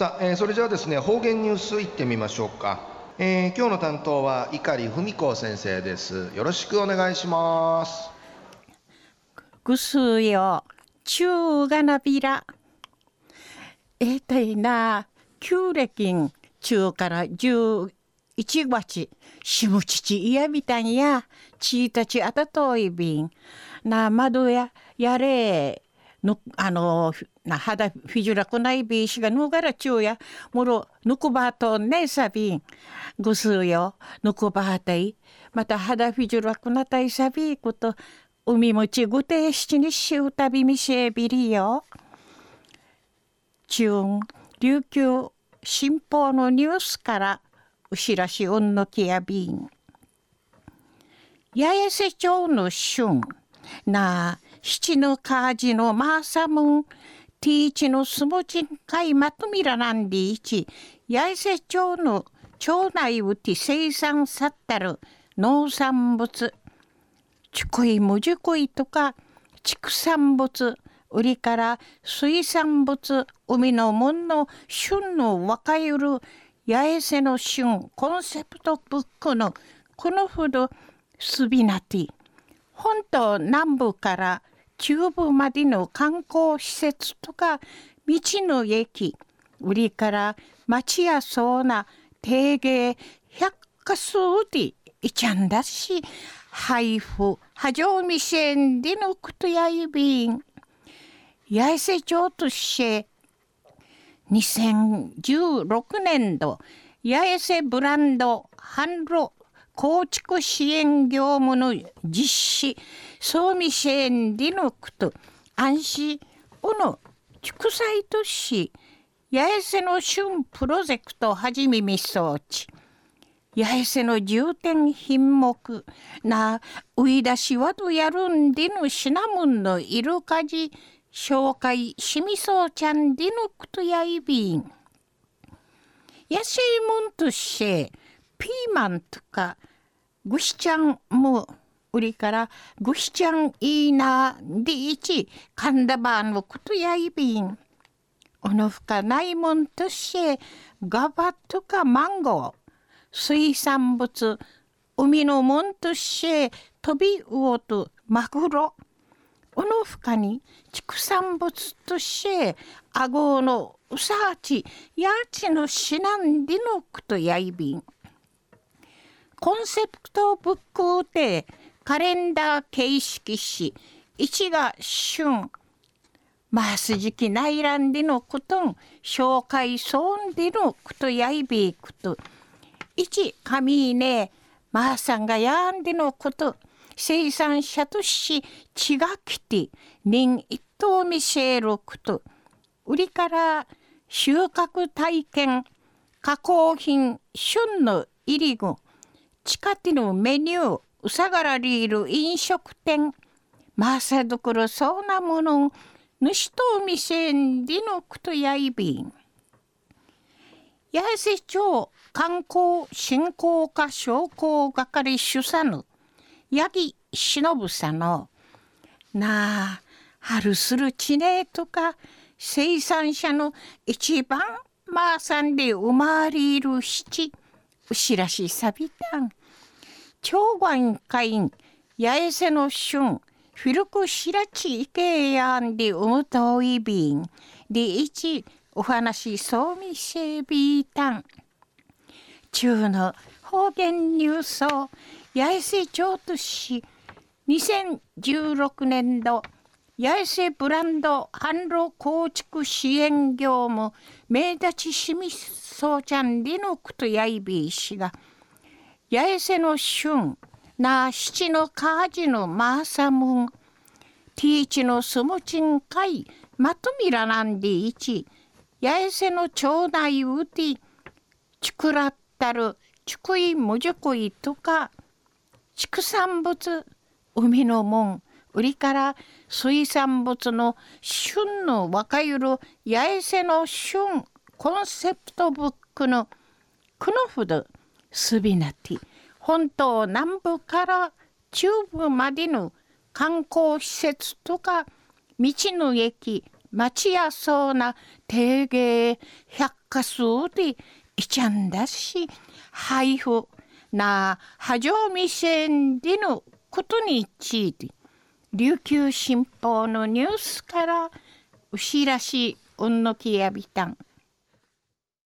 さあ、えー、それじゃあですね方言ニュースいってみましょうか、えー、今日の担当は碇文子先生です。よろしくお願いします。ぐすよ中がなびら。えー、たいな旧暦中から十一月しむちちいやみたんや。ちいたちあたといびん。な窓ややれ。のあのな肌フィジュラくないびしがぬがらちゅうやもろぬくばとねさびんぐすうよ。ぬくばたい。また肌フィジュラくなたいさびこと海もちぐてしちにしうたびみせびりよ。中琉球新報のニュースからうしらしうんのきやびん。八重瀬町の春。な七のカージのマーサムンティーチのスモチンカイマトミラナンディーチ八重瀬町の町内うて生産さったる農産物ちこいむじこいとか畜産物売りから水産物海のもんの旬の若ゆる八重瀬の旬コンセプトブックのこのほどスビナティ本島南部から中部までの観光施設とか道の駅売りから町やそうな定芸百科数でいちゃんだし配布波状未線でのことやいびん八重瀬町として2016年度八重瀬ブランド販路構築支援業務の実施総味支援でのこと安心おの畜産都市八重瀬の旬プロジェクトはじめみ装置。八重瀬の重点品目な売い出しはとやるんでのシナモンのイルカジ紹介しみそうちゃんでのことやいびん。野生もんとしてピーマンとかぐしちゃんも売りからぐしちゃんいいなでいちかんだばのことやいびん。おのふかないもんとしてガバとかマンゴー。水産物海のもんとして飛び魚とマグロ。おのふかに畜産物としてあごのうさちやちのしなんでのくとやいびん。コンセプトブックでカレンダー形式し1が旬マス時期内乱でのこと紹介そんでのことやいびくと。1神ねマーさんがやんでのこと。生産者とし血が来て人一頭見せること。売りから収穫体験加工品旬の入り具。地下手のメニューうさがらりいる飲食店マーサどころそうなもの主と店んでのくとやいびん。八重瀬町観光振興課商工係主査の八木忍さんのなあ春する地ねとか生産者の一番まあさんで生まれる七。牛らしさびたん。長官会員八重瀬の春フィルクシラチイケヤンで生むといびん。で一お話そうみせびたん。中の方言ニュースを八重瀬町都市。2016年度八重瀬ブランド販路構築支援業務名立ちしみそうちゃんでのくとやいびいしが八重瀬の春な七のカージのマーサムンティーチのスムチンカイまとみらなんでいち八重瀬の町内うてちくらったるちくいむじゅくいとか畜産物海のもん売りから水産物の旬の若ゆる八重瀬の旬コンセプトブックのクノフドスビナティ本島南部から中部までの観光施設とか道の駅町やそうな定芸百科数でいちゃんだし配布な波状未成でのことについて。琉球新報のニュースから牛らしいうんのきやびたん。